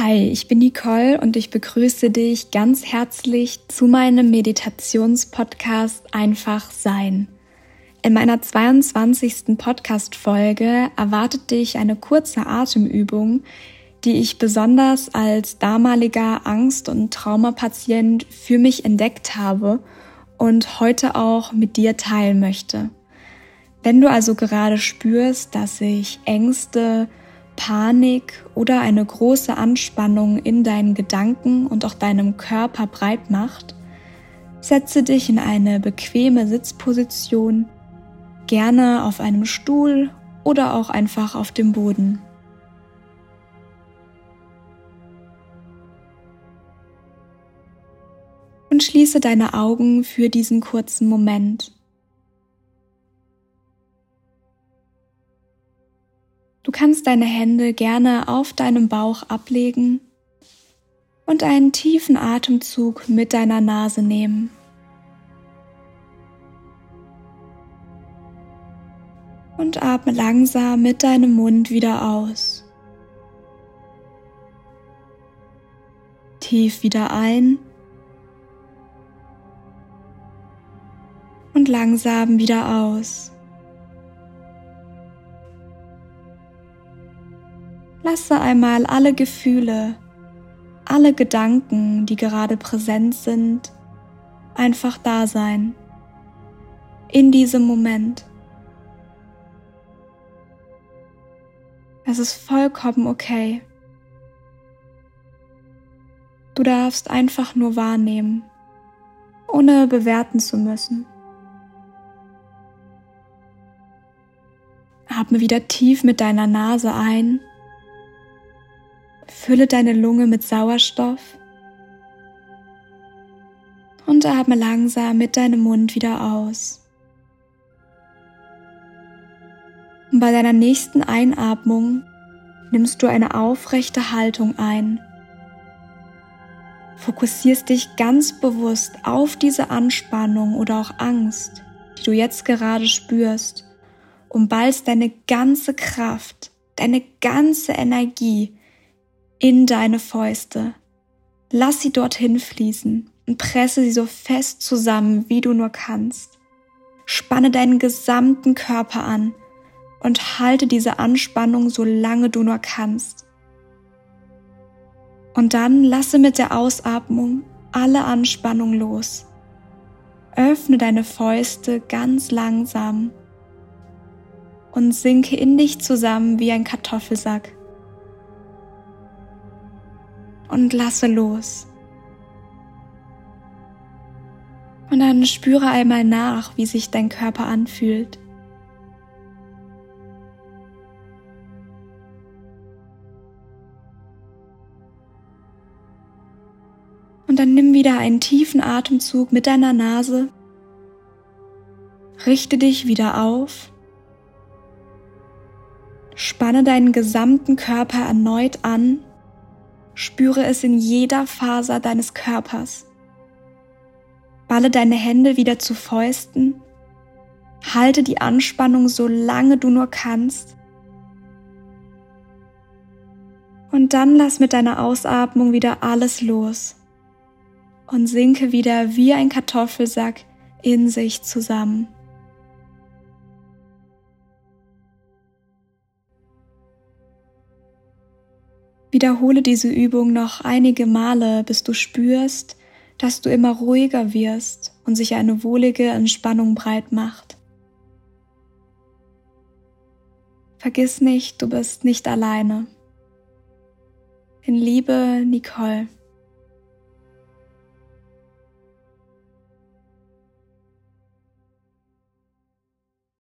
Hi, ich bin Nicole und ich begrüße dich ganz herzlich zu meinem Meditationspodcast Einfach Sein. In meiner 22. Podcast-Folge erwartet dich eine kurze Atemübung, die ich besonders als damaliger Angst- und Traumapatient für mich entdeckt habe und heute auch mit dir teilen möchte. Wenn du also gerade spürst, dass sich Ängste, Panik oder eine große Anspannung in deinen Gedanken und auch deinem Körper breit macht, setze dich in eine bequeme Sitzposition, gerne auf einem Stuhl oder auch einfach auf dem Boden. Und schließe deine Augen für diesen kurzen Moment. Du kannst deine Hände gerne auf deinem Bauch ablegen und einen tiefen Atemzug mit deiner Nase nehmen. Und atme langsam mit deinem Mund wieder aus. Tief wieder ein und langsam wieder aus. Lasse einmal alle Gefühle, alle Gedanken, die gerade präsent sind, einfach da sein. In diesem Moment. Es ist vollkommen okay. Du darfst einfach nur wahrnehmen, ohne bewerten zu müssen. Atme wieder tief mit deiner Nase ein Fülle deine Lunge mit Sauerstoff und atme langsam mit deinem Mund wieder aus. Und bei deiner nächsten Einatmung nimmst du eine aufrechte Haltung ein. Fokussierst dich ganz bewusst auf diese Anspannung oder auch Angst, die du jetzt gerade spürst, und ballst deine ganze Kraft, deine ganze Energie in deine Fäuste. Lass sie dorthin fließen und presse sie so fest zusammen, wie du nur kannst. Spanne deinen gesamten Körper an und halte diese Anspannung so lange du nur kannst. Und dann lasse mit der Ausatmung alle Anspannung los. Öffne deine Fäuste ganz langsam und sinke in dich zusammen wie ein Kartoffelsack und lasse los. Und dann spüre einmal nach, wie sich dein Körper anfühlt. Und dann nimm wieder einen tiefen Atemzug mit deiner Nase. Richte dich wieder auf. Spanne deinen gesamten Körper erneut an Spüre es in jeder Faser deines Körpers. Balle deine Hände wieder zu Fäusten. Halte die Anspannung so lange du nur kannst. Und dann lass mit deiner Ausatmung wieder alles los und sinke wieder wie ein Kartoffelsack in sich zusammen. Wiederhole diese Übung noch einige Male, bis du spürst, dass du immer ruhiger wirst und sich eine wohlige Entspannung breit macht. Vergiss nicht, du bist nicht alleine. In Liebe, Nicole.